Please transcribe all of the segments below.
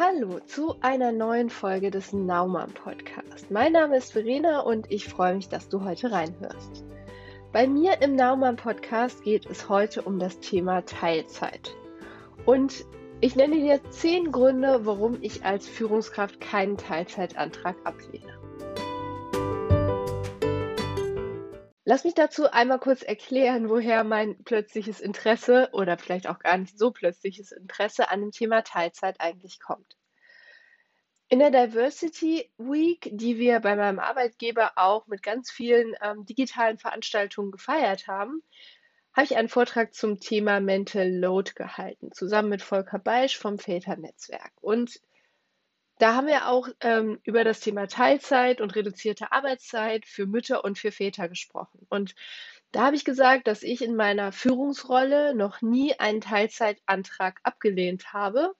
Hallo zu einer neuen Folge des Naumann Podcast. Mein Name ist Verena und ich freue mich, dass du heute reinhörst. Bei mir im Naumann Podcast geht es heute um das Thema Teilzeit. Und ich nenne dir zehn Gründe, warum ich als Führungskraft keinen Teilzeitantrag ablehne. Lass mich dazu einmal kurz erklären, woher mein plötzliches Interesse oder vielleicht auch gar nicht so plötzliches Interesse an dem Thema Teilzeit eigentlich kommt. In der Diversity Week, die wir bei meinem Arbeitgeber auch mit ganz vielen ähm, digitalen Veranstaltungen gefeiert haben, habe ich einen Vortrag zum Thema Mental Load gehalten, zusammen mit Volker Beisch vom Väternetzwerk. Und da haben wir auch ähm, über das Thema Teilzeit und reduzierte Arbeitszeit für Mütter und für Väter gesprochen. Und da habe ich gesagt, dass ich in meiner Führungsrolle noch nie einen Teilzeitantrag abgelehnt habe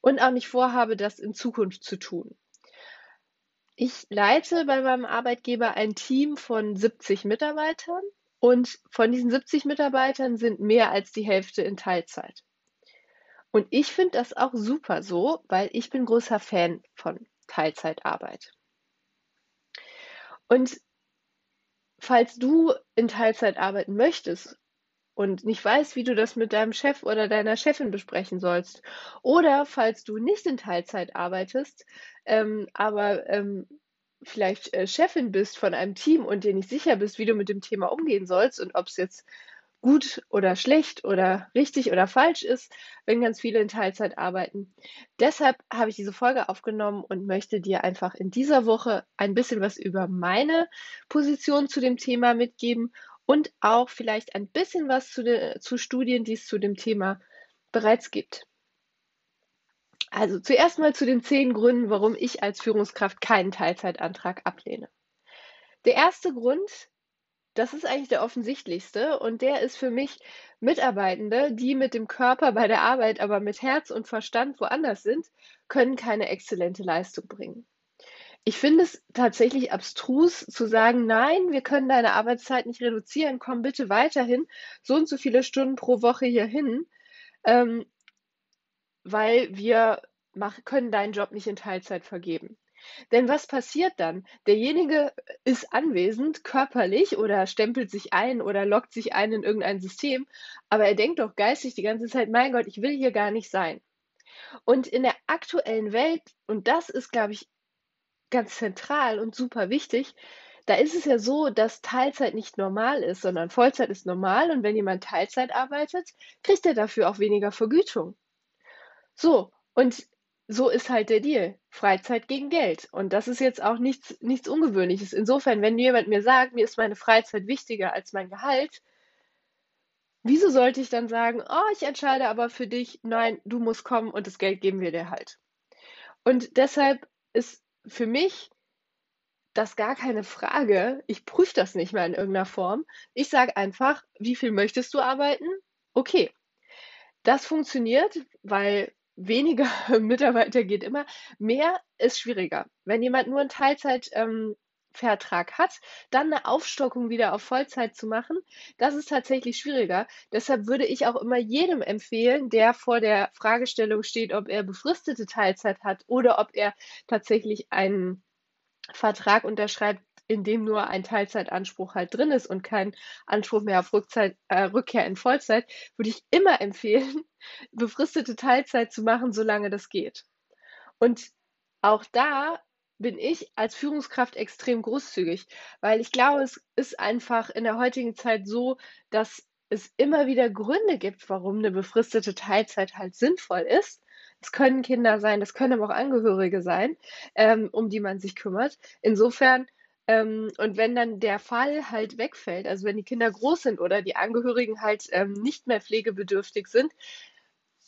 und auch nicht vorhabe, das in Zukunft zu tun. Ich leite bei meinem Arbeitgeber ein Team von 70 Mitarbeitern und von diesen 70 Mitarbeitern sind mehr als die Hälfte in Teilzeit. Und ich finde das auch super so, weil ich bin großer Fan von Teilzeitarbeit. Und falls du in Teilzeit arbeiten möchtest und nicht weißt, wie du das mit deinem Chef oder deiner Chefin besprechen sollst, oder falls du nicht in Teilzeit arbeitest, ähm, aber ähm, vielleicht äh, Chefin bist von einem Team und dir nicht sicher bist, wie du mit dem Thema umgehen sollst und ob es jetzt gut oder schlecht oder richtig oder falsch ist, wenn ganz viele in Teilzeit arbeiten. Deshalb habe ich diese Folge aufgenommen und möchte dir einfach in dieser Woche ein bisschen was über meine Position zu dem Thema mitgeben und auch vielleicht ein bisschen was zu, de, zu Studien, die es zu dem Thema bereits gibt. Also zuerst mal zu den zehn Gründen, warum ich als Führungskraft keinen Teilzeitantrag ablehne. Der erste Grund das ist eigentlich der offensichtlichste und der ist für mich Mitarbeitende, die mit dem Körper bei der Arbeit, aber mit Herz und Verstand woanders sind, können keine exzellente Leistung bringen. Ich finde es tatsächlich abstrus zu sagen, nein, wir können deine Arbeitszeit nicht reduzieren, komm bitte weiterhin so und so viele Stunden pro Woche hier hin, ähm, weil wir mach, können deinen Job nicht in Teilzeit vergeben. Denn was passiert dann? Derjenige ist anwesend, körperlich oder stempelt sich ein oder lockt sich ein in irgendein System, aber er denkt doch geistig die ganze Zeit, mein Gott, ich will hier gar nicht sein. Und in der aktuellen Welt, und das ist, glaube ich, ganz zentral und super wichtig, da ist es ja so, dass Teilzeit nicht normal ist, sondern Vollzeit ist normal und wenn jemand Teilzeit arbeitet, kriegt er dafür auch weniger Vergütung. So, und so ist halt der Deal. Freizeit gegen Geld. Und das ist jetzt auch nichts, nichts Ungewöhnliches. Insofern, wenn jemand mir sagt, mir ist meine Freizeit wichtiger als mein Gehalt, wieso sollte ich dann sagen, oh, ich entscheide aber für dich, nein, du musst kommen und das Geld geben wir dir halt. Und deshalb ist für mich das gar keine Frage. Ich prüfe das nicht mehr in irgendeiner Form. Ich sage einfach, wie viel möchtest du arbeiten? Okay. Das funktioniert, weil weniger Mitarbeiter geht immer. Mehr ist schwieriger. Wenn jemand nur einen Teilzeitvertrag ähm, hat, dann eine Aufstockung wieder auf Vollzeit zu machen, das ist tatsächlich schwieriger. Deshalb würde ich auch immer jedem empfehlen, der vor der Fragestellung steht, ob er befristete Teilzeit hat oder ob er tatsächlich einen Vertrag unterschreibt, in dem nur ein Teilzeitanspruch halt drin ist und kein Anspruch mehr auf Rückzeit, äh, Rückkehr in Vollzeit, würde ich immer empfehlen, befristete Teilzeit zu machen, solange das geht. Und auch da bin ich als Führungskraft extrem großzügig, weil ich glaube, es ist einfach in der heutigen Zeit so, dass es immer wieder Gründe gibt, warum eine befristete Teilzeit halt sinnvoll ist. Es können Kinder sein, es können aber auch Angehörige sein, ähm, um die man sich kümmert. Insofern ähm, und wenn dann der Fall halt wegfällt, also wenn die Kinder groß sind oder die Angehörigen halt ähm, nicht mehr pflegebedürftig sind,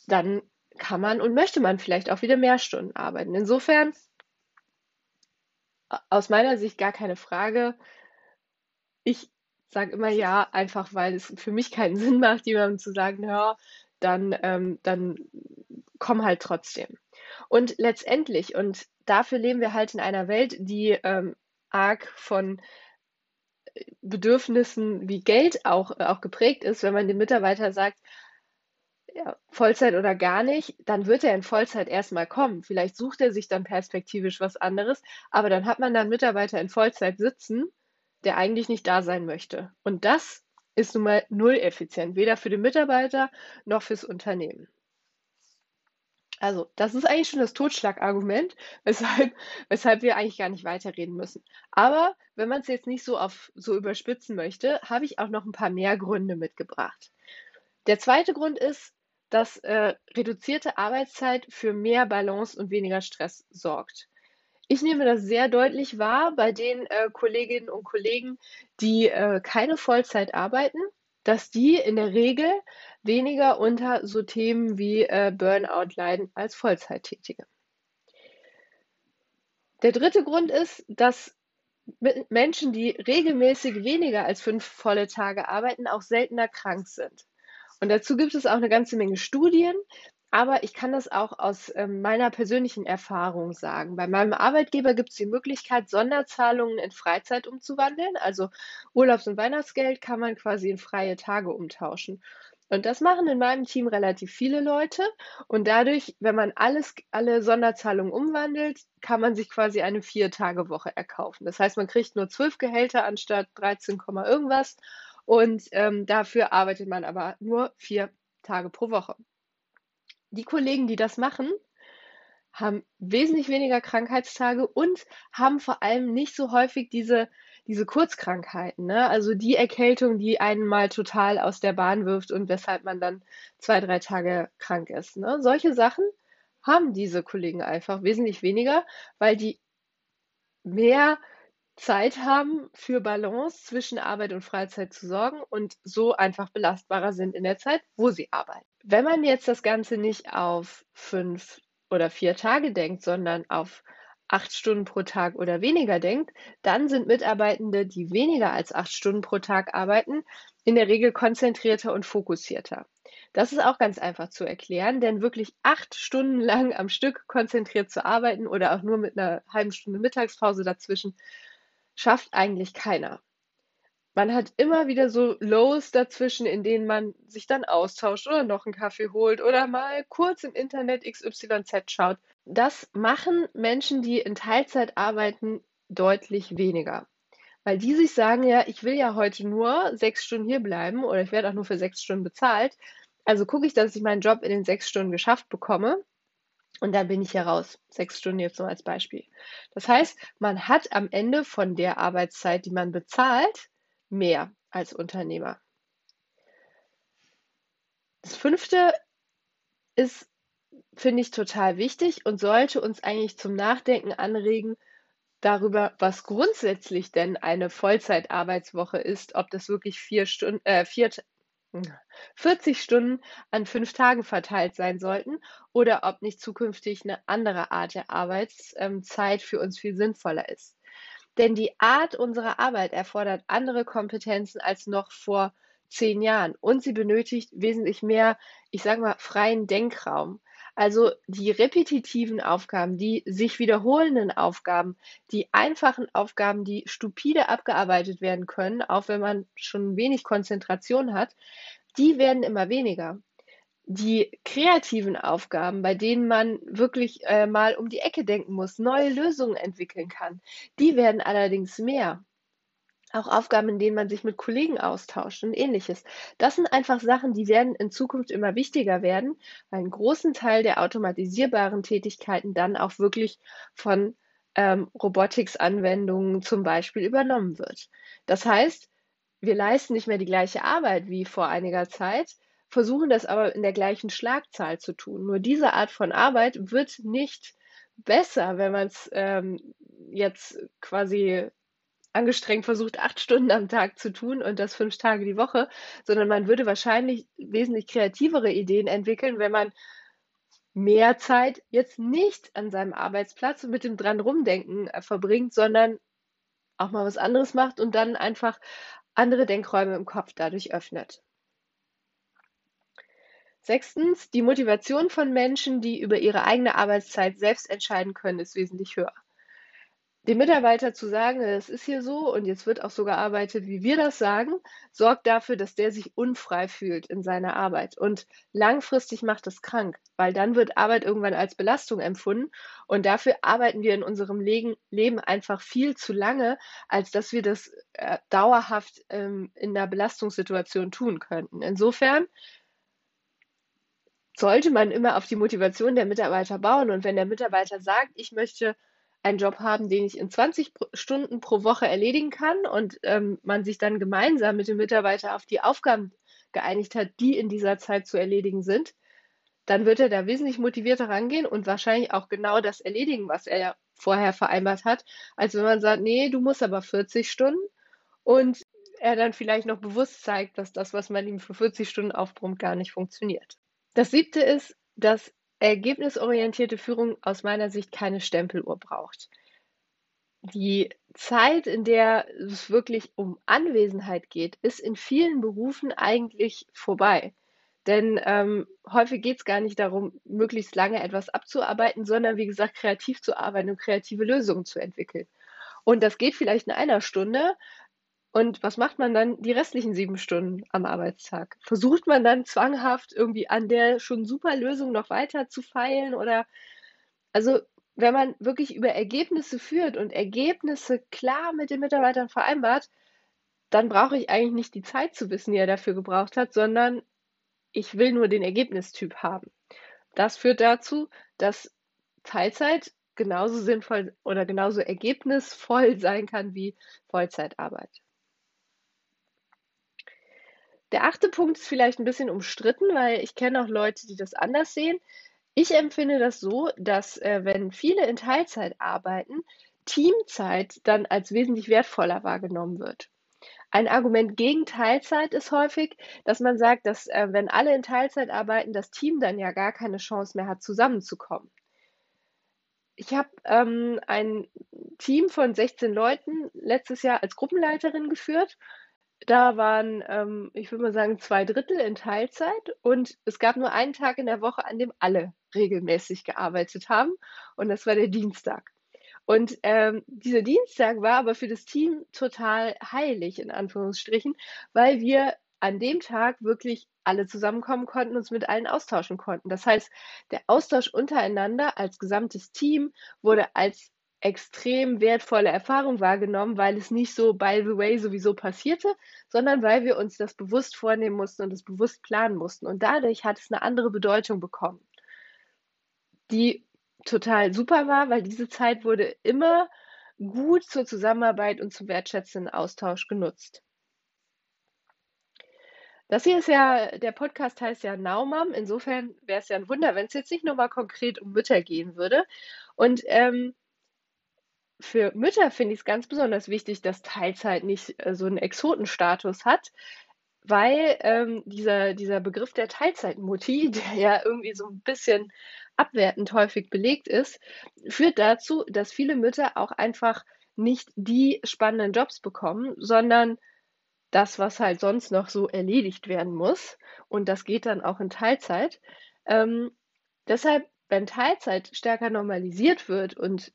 dann kann man und möchte man vielleicht auch wieder mehr Stunden arbeiten. Insofern aus meiner Sicht gar keine Frage. Ich sage immer ja, einfach weil es für mich keinen Sinn macht, jemandem zu sagen, ja, dann, ähm, dann komm halt trotzdem. Und letztendlich, und dafür leben wir halt in einer Welt, die ähm, arg von äh, Bedürfnissen wie Geld auch, äh, auch geprägt ist, wenn man dem Mitarbeiter sagt, ja, Vollzeit oder gar nicht, dann wird er in Vollzeit erstmal kommen. Vielleicht sucht er sich dann perspektivisch was anderes, aber dann hat man da 'n Mitarbeiter in Vollzeit sitzen, der eigentlich nicht da sein möchte. Und das ist nun mal null effizient, weder für den Mitarbeiter noch fürs Unternehmen. Also, das ist eigentlich schon das Totschlagargument, weshalb weshalb wir eigentlich gar nicht weiterreden müssen. Aber wenn man es jetzt nicht so auf so überspitzen möchte, habe ich auch noch ein paar mehr Gründe mitgebracht. Der zweite Grund ist, dass, äh, reduzierte Arbeitszeit für mehr Balance und weniger Stress sorgt. Ich nehme das sehr deutlich wahr bei den, äh, Kolleginnen und Kollegen, die, äh, keine Vollzeit arbeiten, dass die in der Regel weniger unter so Themen wie, äh, Burnout leiden als Vollzeittätige. Der dritte Grund ist, dass Menschen, die regelmäßig weniger als fünf volle Tage arbeiten, auch seltener krank sind. Und dazu gibt es auch eine ganze Menge Studien, aber ich kann das auch aus ähm, meiner persönlichen Erfahrung sagen. Bei meinem Arbeitgeber gibt es die Möglichkeit, Sonderzahlungen in Freizeit umzuwandeln. Also Urlaubs- und Weihnachtsgeld kann man quasi in freie Tage umtauschen. Und das machen in meinem Team relativ viele Leute. Und dadurch, wenn man alles, alle Sonderzahlungen umwandelt, kann man sich quasi eine Vier-Tage-Woche erkaufen. Das heißt, man kriegt nur zwölf Gehälter anstatt 13, irgendwas und ähm, dafür arbeitet man aber nur vier Tage pro Woche. Die Kollegen, die das machen, haben wesentlich weniger Krankheitstage und haben vor allem nicht so häufig diese, diese Kurzkrankheiten. Ne? Also die Erkältung, die einen mal total aus der Bahn wirft und weshalb man dann zwei, drei Tage krank ist. Ne? Solche Sachen haben diese Kollegen einfach wesentlich weniger, weil die mehr Zeit haben, für Balance zwischen Arbeit und Freizeit zu sorgen und so einfach belastbarer sind in der Zeit, wo sie arbeiten. Wenn man jetzt das Ganze nicht auf fünf oder vier Tage denkt, sondern auf acht Stunden pro Tag oder weniger denkt, dann sind Mitarbeitende, die weniger als acht Stunden pro Tag arbeiten, in der Regel konzentrierter und fokussierter. Das ist auch ganz einfach zu erklären, denn wirklich acht Stunden lang am Stück konzentriert zu arbeiten oder auch nur mit einer halben Stunde Mittagspause dazwischen schafft eigentlich keiner. Man hat immer wieder so Lows dazwischen, in denen man sich dann austauscht oder noch einen Kaffee holt oder mal kurz im Internet XYZ schaut. Das machen Menschen, die in Teilzeit arbeiten, deutlich weniger. Weil die sich sagen, ja, ich will ja heute nur sechs Stunden hier bleiben oder ich werde auch nur für sechs Stunden bezahlt. Also gucke ich, dass ich meinen Job in den sechs Stunden geschafft bekomme und dann bin ich hier raus. Sechs Stunden jetzt nur als Beispiel. Das heißt, man hat am Ende von der Arbeitszeit, die man bezahlt, mehr als Unternehmer. Das fünfte ist, finde ich, total wichtig und sollte uns eigentlich zum Nachdenken anregen darüber, was grundsätzlich denn eine Vollzeitarbeitswoche ist, ob das wirklich vier Stunden, äh, vier, 40 Stunden an fünf Tagen verteilt sein sollten oder ob nicht zukünftig eine andere Art der Arbeitszeit für uns viel sinnvoller ist. Denn die Art unserer Arbeit erfordert andere Kompetenzen als noch vor zehn Jahren und sie benötigt wesentlich mehr, ich sage mal, freien Denkraum. Also die repetitiven Aufgaben, die sich wiederholenden Aufgaben, die einfachen Aufgaben, die stupide abgearbeitet werden können, auch wenn man schon wenig Konzentration hat, die werden immer weniger. Die kreativen Aufgaben, bei denen man wirklich äh, mal um die Ecke denken muss, neue Lösungen entwickeln kann, die werden allerdings mehr auch Aufgaben, in denen man sich mit Kollegen austauscht und ähnliches. Das sind einfach Sachen, die werden in Zukunft immer wichtiger werden, weil ein großen Teil der automatisierbaren Tätigkeiten dann auch wirklich von ähm, Robotics-Anwendungen zum Beispiel übernommen wird. Das heißt, wir leisten nicht mehr die gleiche Arbeit wie vor einiger Zeit, versuchen das aber in der gleichen Schlagzahl zu tun. Nur diese Art von Arbeit wird nicht besser, wenn man es ähm, jetzt quasi angestrengt versucht, acht Stunden am Tag zu tun und das fünf Tage die Woche, sondern man würde wahrscheinlich wesentlich kreativere Ideen entwickeln, wenn man mehr Zeit jetzt nicht an seinem Arbeitsplatz und mit dem dran rumdenken äh, verbringt, sondern auch mal was anderes macht und dann einfach andere Denkräume im Kopf dadurch öffnet. Sechstens, die Motivation von Menschen, die über ihre eigene Arbeitszeit selbst entscheiden können, ist wesentlich höher. Dem Mitarbeiter zu sagen, es ist hier so und jetzt wird auch so gearbeitet, wie wir das sagen, sorgt dafür, dass der sich unfrei fühlt in seiner Arbeit. Und langfristig macht das krank, weil dann wird Arbeit irgendwann als Belastung empfunden. Und dafür arbeiten wir in unserem Leben einfach viel zu lange, als dass wir das äh, dauerhaft ähm, in einer Belastungssituation tun könnten. Insofern sollte man immer auf die Motivation der Mitarbeiter bauen. Und wenn der Mitarbeiter sagt, ich möchte einen Job haben, den ich in 20 Stunden pro Woche erledigen kann und ähm, man sich dann gemeinsam mit dem Mitarbeiter auf die Aufgaben geeinigt hat, die in dieser Zeit zu erledigen sind, dann wird er da wesentlich motivierter rangehen und wahrscheinlich auch genau das erledigen, was er ja vorher vereinbart hat, als wenn man sagt, nee, du musst aber 40 Stunden und er dann vielleicht noch bewusst zeigt, dass das, was man ihm für 40 Stunden aufbrummt, gar nicht funktioniert. Das siebte ist, dass ergebnisorientierte Führung aus meiner Sicht keine Stempeluhr braucht. Die Zeit, in der es wirklich um Anwesenheit geht, ist in vielen Berufen eigentlich vorbei. Denn ähm, häufig geht es gar nicht darum, möglichst lange etwas abzuarbeiten, sondern wie gesagt, kreativ zu arbeiten und kreative Lösungen zu entwickeln. Und das geht vielleicht in einer Stunde, und was macht man dann die restlichen sieben Stunden am Arbeitstag? Versucht man dann zwanghaft irgendwie an der schon super Lösung noch weiter zu feilen oder also wenn man wirklich über Ergebnisse führt und Ergebnisse klar mit den Mitarbeitern vereinbart, dann brauche ich eigentlich nicht die Zeit zu wissen, die er dafür gebraucht hat, sondern ich will nur den Ergebnistyp haben. Das führt dazu, dass Teilzeit genauso sinnvoll oder genauso ergebnisvoll sein kann wie Vollzeitarbeit. Der achte Punkt ist vielleicht ein bisschen umstritten, weil ich kenne auch Leute, die das anders sehen. Ich empfinde das so, dass äh, wenn viele in Teilzeit arbeiten, Teamzeit dann als wesentlich wertvoller wahrgenommen wird. Ein Argument gegen Teilzeit ist häufig, dass man sagt, dass äh, wenn alle in Teilzeit arbeiten, das Team dann ja gar keine Chance mehr hat, zusammenzukommen. Ich habe ähm, ein Team von 16 Leuten letztes Jahr als Gruppenleiterin geführt da waren, ähm, ich würde mal sagen, zwei Drittel in Teilzeit und es gab nur einen Tag in der Woche, an dem alle regelmäßig gearbeitet haben und das war der Dienstag. Und ähm, dieser Dienstag war aber für das Team total heilig, in Anführungsstrichen, weil wir an dem Tag wirklich alle zusammenkommen konnten, uns mit allen austauschen konnten. Das heißt, der Austausch untereinander als gesamtes Team wurde als extrem wertvolle Erfahrung wahrgenommen, weil es nicht so by the way sowieso passierte, sondern weil wir uns das bewusst vornehmen mussten und es bewusst planen mussten. Und dadurch hat es eine andere Bedeutung bekommen, die total super war, weil diese Zeit wurde immer gut zur Zusammenarbeit und zum wertschätzenden Austausch genutzt. Das hier ist ja, der Podcast heißt ja Naumam. Insofern wäre es ja ein Wunder, wenn es jetzt nicht nochmal konkret um Mütter gehen würde. Und ähm, für Mütter finde ich es ganz besonders wichtig, dass Teilzeit nicht äh, so einen Exotenstatus hat, weil ähm, dieser, dieser Begriff der Teilzeitmutti, der ja irgendwie so ein bisschen abwertend häufig belegt ist, führt dazu, dass viele Mütter auch einfach nicht die spannenden Jobs bekommen, sondern das, was halt sonst noch so erledigt werden muss. Und das geht dann auch in Teilzeit. Ähm, deshalb, wenn Teilzeit stärker normalisiert wird und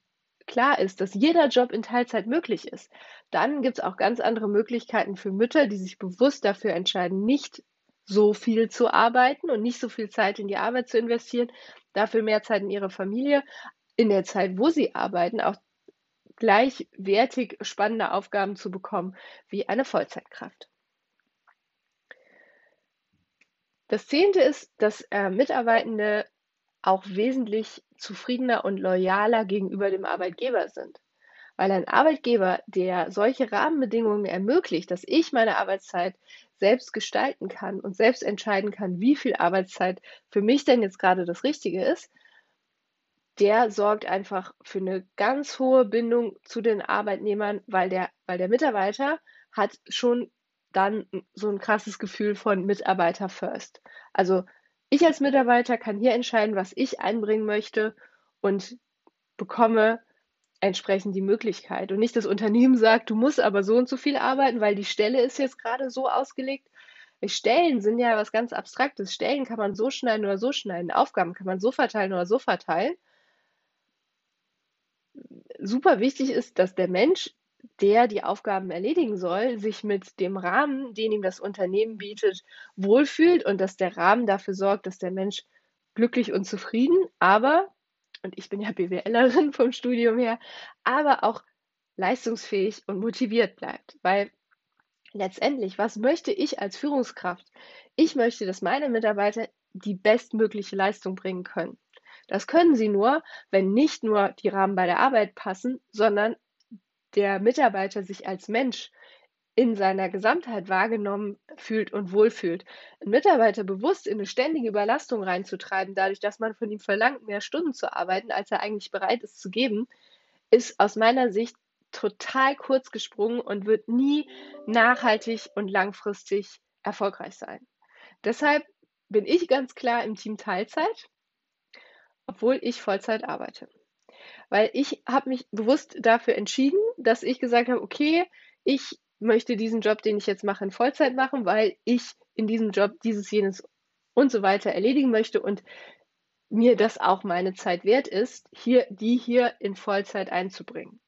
klar ist, dass jeder Job in Teilzeit möglich ist, dann gibt es auch ganz andere Möglichkeiten für Mütter, die sich bewusst dafür entscheiden, nicht so viel zu arbeiten und nicht so viel Zeit in die Arbeit zu investieren, dafür mehr Zeit in ihre Familie, in der Zeit, wo sie arbeiten, auch gleichwertig spannende Aufgaben zu bekommen wie eine Vollzeitkraft. Das zehnte ist, dass äh, Mitarbeitende auch wesentlich zufriedener und loyaler gegenüber dem Arbeitgeber sind. Weil ein Arbeitgeber, der solche Rahmenbedingungen ermöglicht, dass ich meine Arbeitszeit selbst gestalten kann und selbst entscheiden kann, wie viel Arbeitszeit für mich denn jetzt gerade das Richtige ist, der sorgt einfach für eine ganz hohe Bindung zu den Arbeitnehmern, weil der, weil der Mitarbeiter hat schon dann so ein krasses Gefühl von Mitarbeiter first. Also ich als Mitarbeiter kann hier entscheiden, was ich einbringen möchte und bekomme entsprechend die Möglichkeit. Und nicht das Unternehmen sagt, du musst aber so und so viel arbeiten, weil die Stelle ist jetzt gerade so ausgelegt. Stellen sind ja was ganz Abstraktes. Stellen kann man so schneiden oder so schneiden. Aufgaben kann man so verteilen oder so verteilen. super wichtig ist, dass der Mensch, der die Aufgaben erledigen soll, sich mit dem Rahmen, den ihm das Unternehmen bietet, wohlfühlt und dass der Rahmen dafür sorgt, dass der Mensch glücklich und zufrieden, aber, und ich bin ja BWLerin vom Studium her, aber auch leistungsfähig und motiviert bleibt. Weil letztendlich, was möchte ich als Führungskraft? Ich möchte, dass meine Mitarbeiter die bestmögliche Leistung bringen können. Das können sie nur, wenn nicht nur die Rahmen bei der Arbeit passen, sondern der Mitarbeiter sich als Mensch in seiner Gesamtheit wahrgenommen fühlt und wohlfühlt. Ein Mitarbeiter bewusst in eine ständige Überlastung reinzutreiben, dadurch, dass man von ihm verlangt, mehr Stunden zu arbeiten, als er eigentlich bereit ist zu geben, ist aus meiner Sicht total kurz gesprungen und wird nie nachhaltig und langfristig erfolgreich sein. Deshalb bin ich ganz klar im Team Teilzeit, obwohl ich Vollzeit arbeite. Weil ich habe mich bewusst dafür entschieden, dass ich gesagt habe, okay, ich möchte diesen Job, den ich jetzt mache, in Vollzeit machen, weil ich in diesem Job dieses, jenes und so weiter erledigen möchte und mir das auch meine Zeit wert ist, hier, die hier in Vollzeit einzubringen.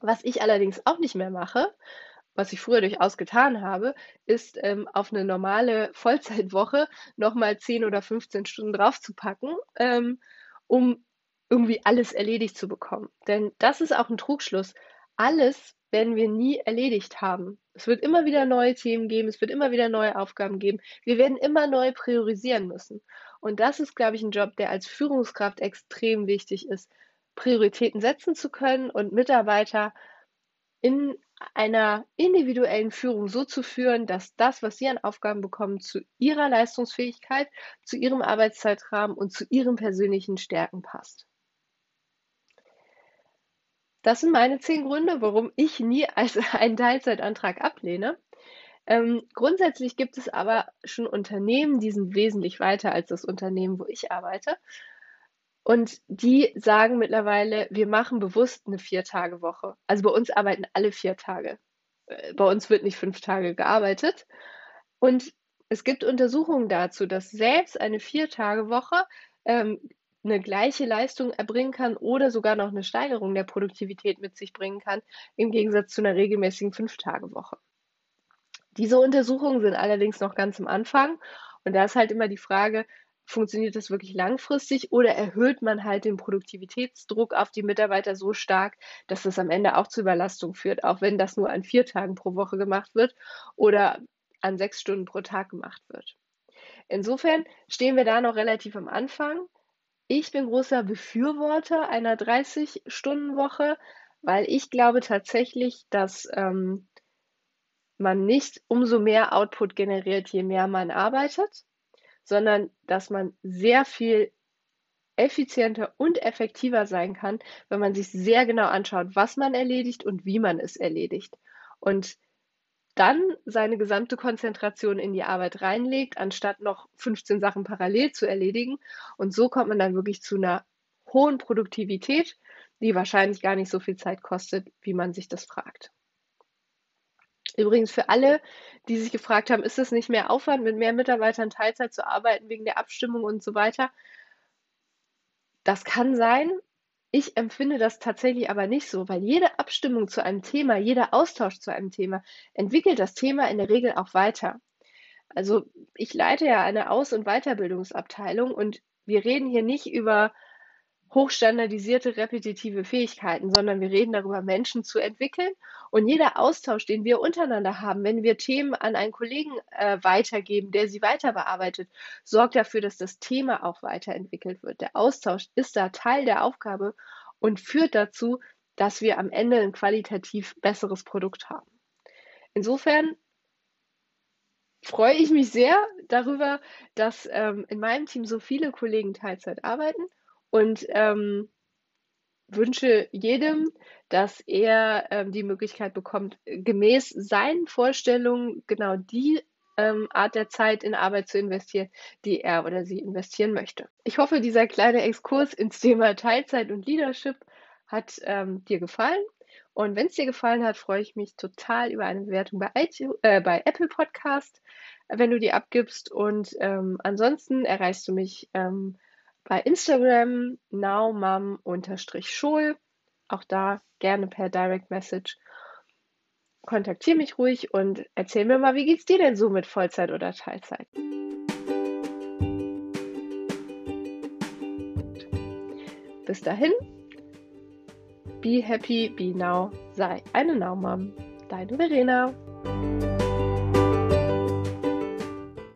Was ich allerdings auch nicht mehr mache, was ich früher durchaus getan habe, ist ähm, auf eine normale Vollzeitwoche nochmal 10 oder 15 Stunden draufzupacken, ähm, um irgendwie alles erledigt zu bekommen. Denn das ist auch ein Trugschluss. Alles werden wir nie erledigt haben. Es wird immer wieder neue Themen geben, es wird immer wieder neue Aufgaben geben. Wir werden immer neu priorisieren müssen. Und das ist, glaube ich, ein Job, der als Führungskraft extrem wichtig ist, Prioritäten setzen zu können und Mitarbeiter in einer individuellen Führung so zu führen, dass das, was sie an Aufgaben bekommen, zu ihrer Leistungsfähigkeit, zu ihrem Arbeitszeitrahmen und zu ihren persönlichen Stärken passt. Das sind meine zehn Gründe, warum ich nie als einen Teilzeitantrag ablehne. Ähm, grundsätzlich gibt es aber schon Unternehmen, die sind wesentlich weiter als das Unternehmen, wo ich arbeite. Und die sagen mittlerweile, wir machen bewusst eine Vier-Tage-Woche. Also bei uns arbeiten alle vier Tage. Äh, bei uns wird nicht fünf Tage gearbeitet. Und es gibt Untersuchungen dazu, dass selbst eine Vier-Tage-Woche ähm, eine gleiche Leistung erbringen kann oder sogar noch eine Steigerung der Produktivität mit sich bringen kann, im Gegensatz zu einer regelmäßigen Fünf-Tage-Woche. Diese Untersuchungen sind allerdings noch ganz am Anfang und da ist halt immer die Frage, funktioniert das wirklich langfristig oder erhöht man halt den Produktivitätsdruck auf die Mitarbeiter so stark, dass das am Ende auch zu Überlastung führt, auch wenn das nur an vier Tagen pro Woche gemacht wird oder an sechs Stunden pro Tag gemacht wird. Insofern stehen wir da noch relativ am Anfang. Ich bin großer Befürworter einer 30-Stunden-Woche, weil ich glaube tatsächlich, dass ähm, man nicht umso mehr Output generiert, je mehr man arbeitet sondern dass man sehr viel effizienter und effektiver sein kann, wenn man sich sehr genau anschaut, was man erledigt und wie man es erledigt. Und dann seine gesamte Konzentration in die Arbeit reinlegt, anstatt noch 15 Sachen parallel zu erledigen. Und so kommt man dann wirklich zu einer hohen Produktivität, die wahrscheinlich gar nicht so viel Zeit kostet, wie man sich das fragt. Übrigens für alle, die sich gefragt haben, ist es nicht mehr Aufwand, mit mehr Mitarbeitern Teilzeit zu arbeiten wegen der Abstimmung und so weiter? Das kann sein. Ich empfinde das tatsächlich aber nicht so, weil jede Abstimmung zu einem Thema, jeder Austausch zu einem Thema entwickelt das Thema in der Regel auch weiter. Also ich leite ja eine Aus- und Weiterbildungsabteilung und wir reden hier nicht über hochstandardisierte, repetitive Fähigkeiten, sondern wir reden darüber, Menschen zu entwickeln. Und jeder Austausch, den wir untereinander haben, wenn wir Themen an einen Kollegen äh, weitergeben, der sie weiter bearbeitet, sorgt dafür, dass das Thema auch weiterentwickelt wird. Der Austausch ist da Teil der Aufgabe und führt dazu, dass wir am Ende ein qualitativ besseres Produkt haben. Insofern freue ich mich sehr darüber, dass ähm, in meinem Team so viele Kollegen Teilzeit arbeiten und ähm, wünsche jedem, dass er ähm, die Möglichkeit bekommt, gemäß seinen Vorstellungen genau die ähm, Art der Zeit in Arbeit zu investieren, die er oder sie investieren möchte. Ich hoffe, dieser kleine Exkurs ins Thema Teilzeit und Leadership hat ähm, dir gefallen. Und wenn es dir gefallen hat, freue ich mich total über eine Bewertung bei, iTunes, äh, bei Apple Podcast, wenn du die abgibst. Und ähm, ansonsten erreichst du mich ähm, bei Instagram naumam-schul, auch da gerne per Direct Message. Kontaktiere mich ruhig und erzähl mir mal, wie geht's dir denn so mit Vollzeit oder Teilzeit? Bis dahin, be happy, be now, sei eine Now. Deine Verena.